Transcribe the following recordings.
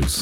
us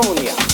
动力啊。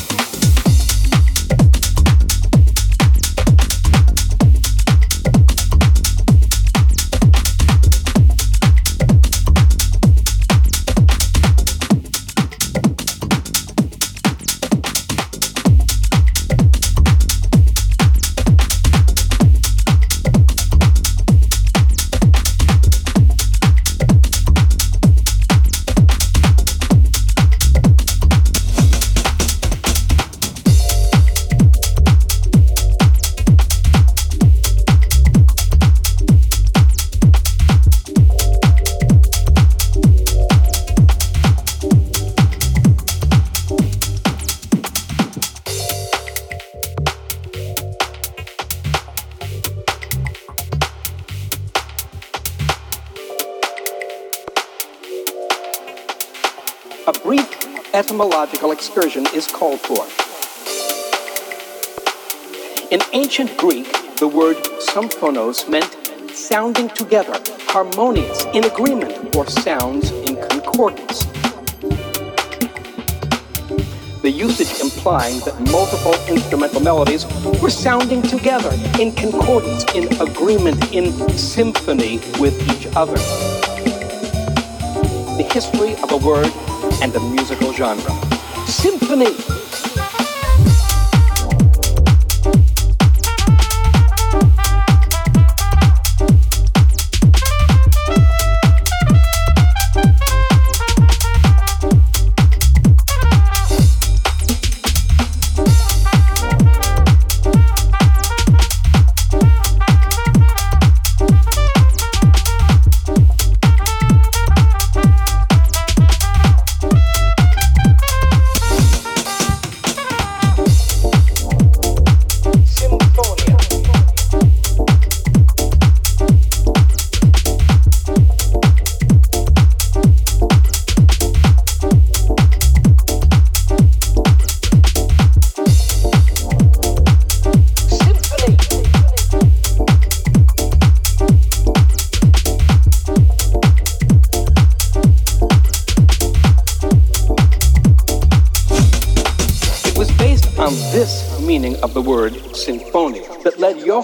Etymological excursion is called for. In ancient Greek, the word symphonos meant sounding together, harmonious, in agreement, or sounds in concordance. The usage implying that multiple instrumental melodies were sounding together, in concordance, in agreement, in symphony with each other. The history of a word and a musical genre. Symphony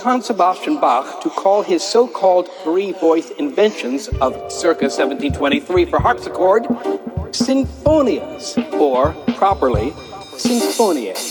Johann Sebastian Bach to call his so called three voice inventions of circa 1723 for harpsichord sinfonias, or properly, sinfoniae.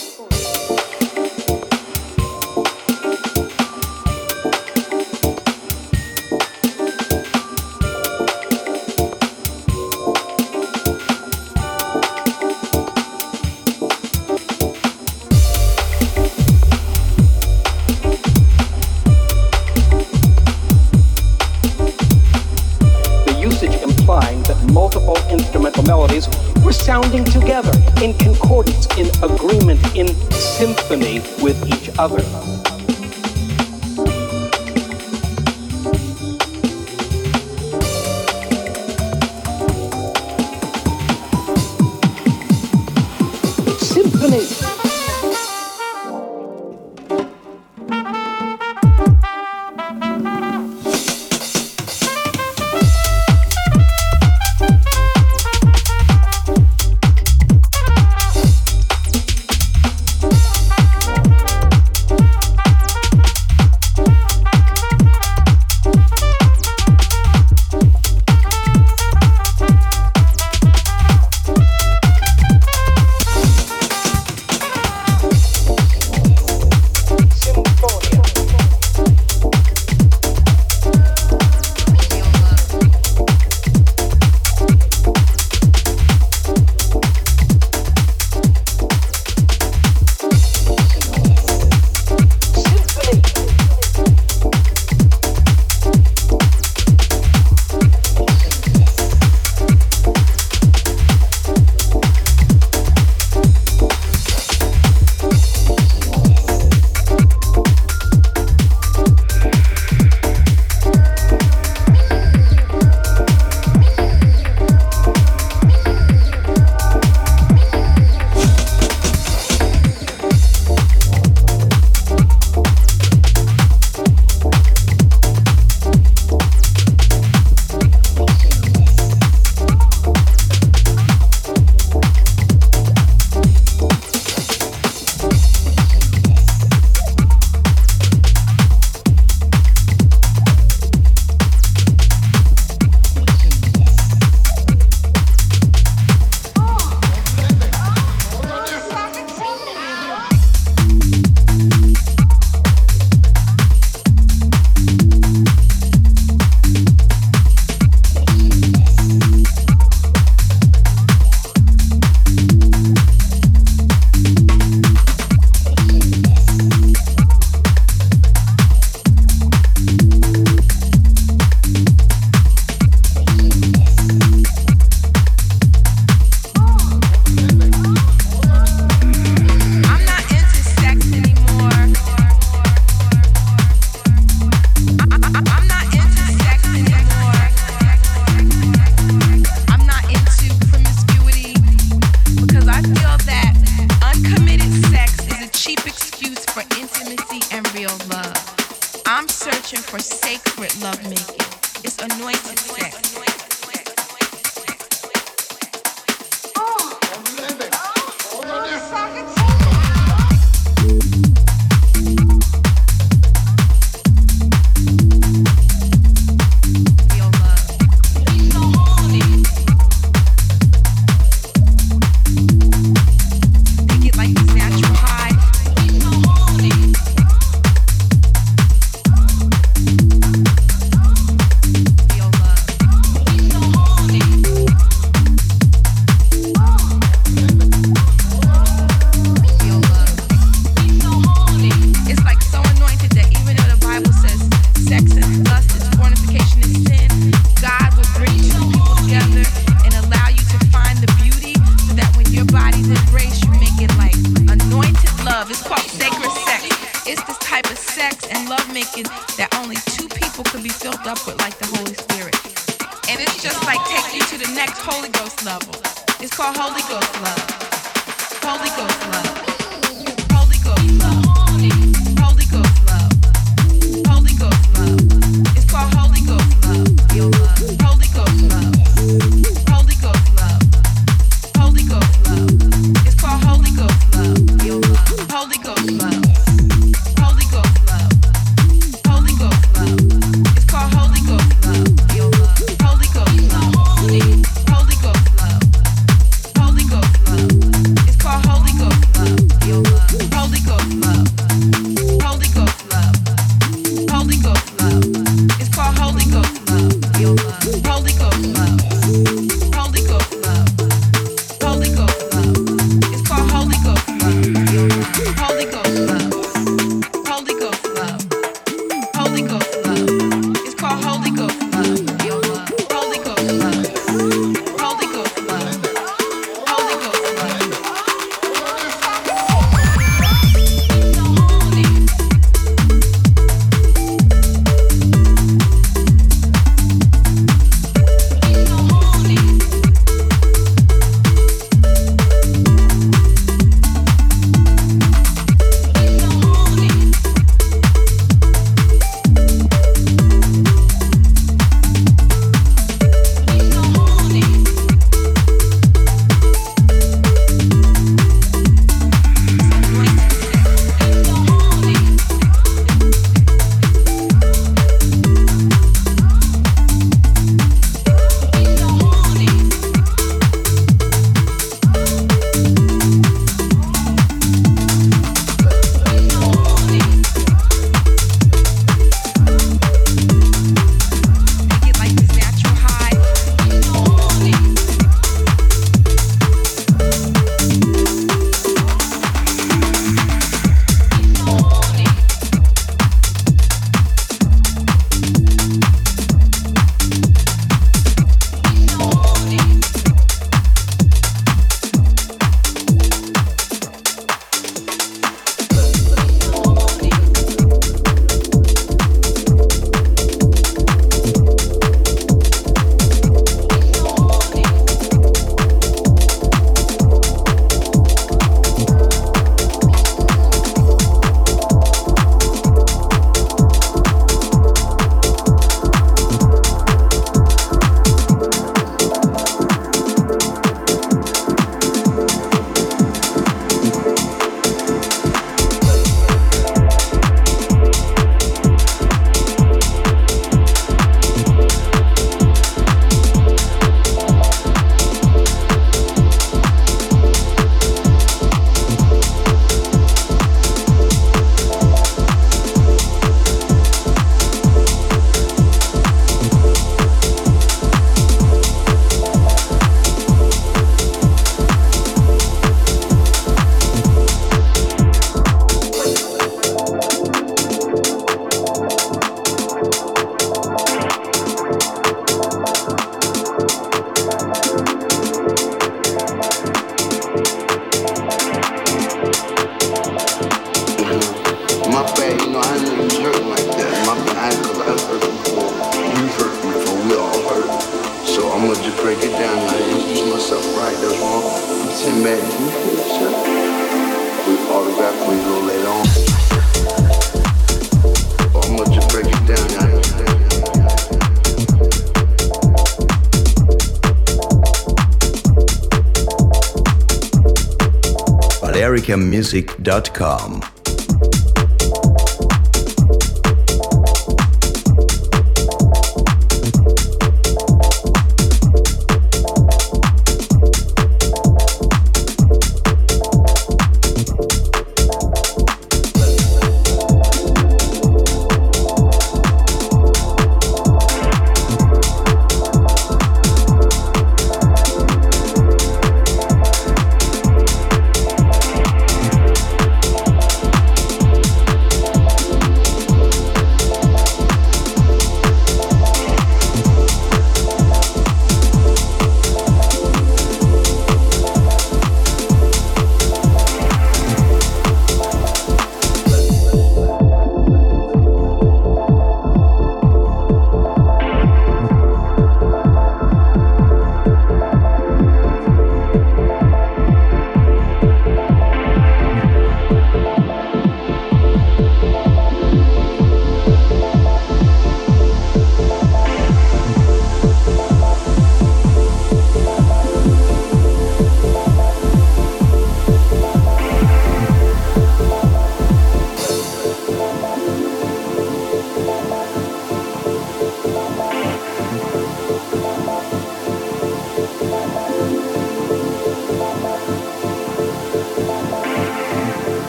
balearicamusic.com.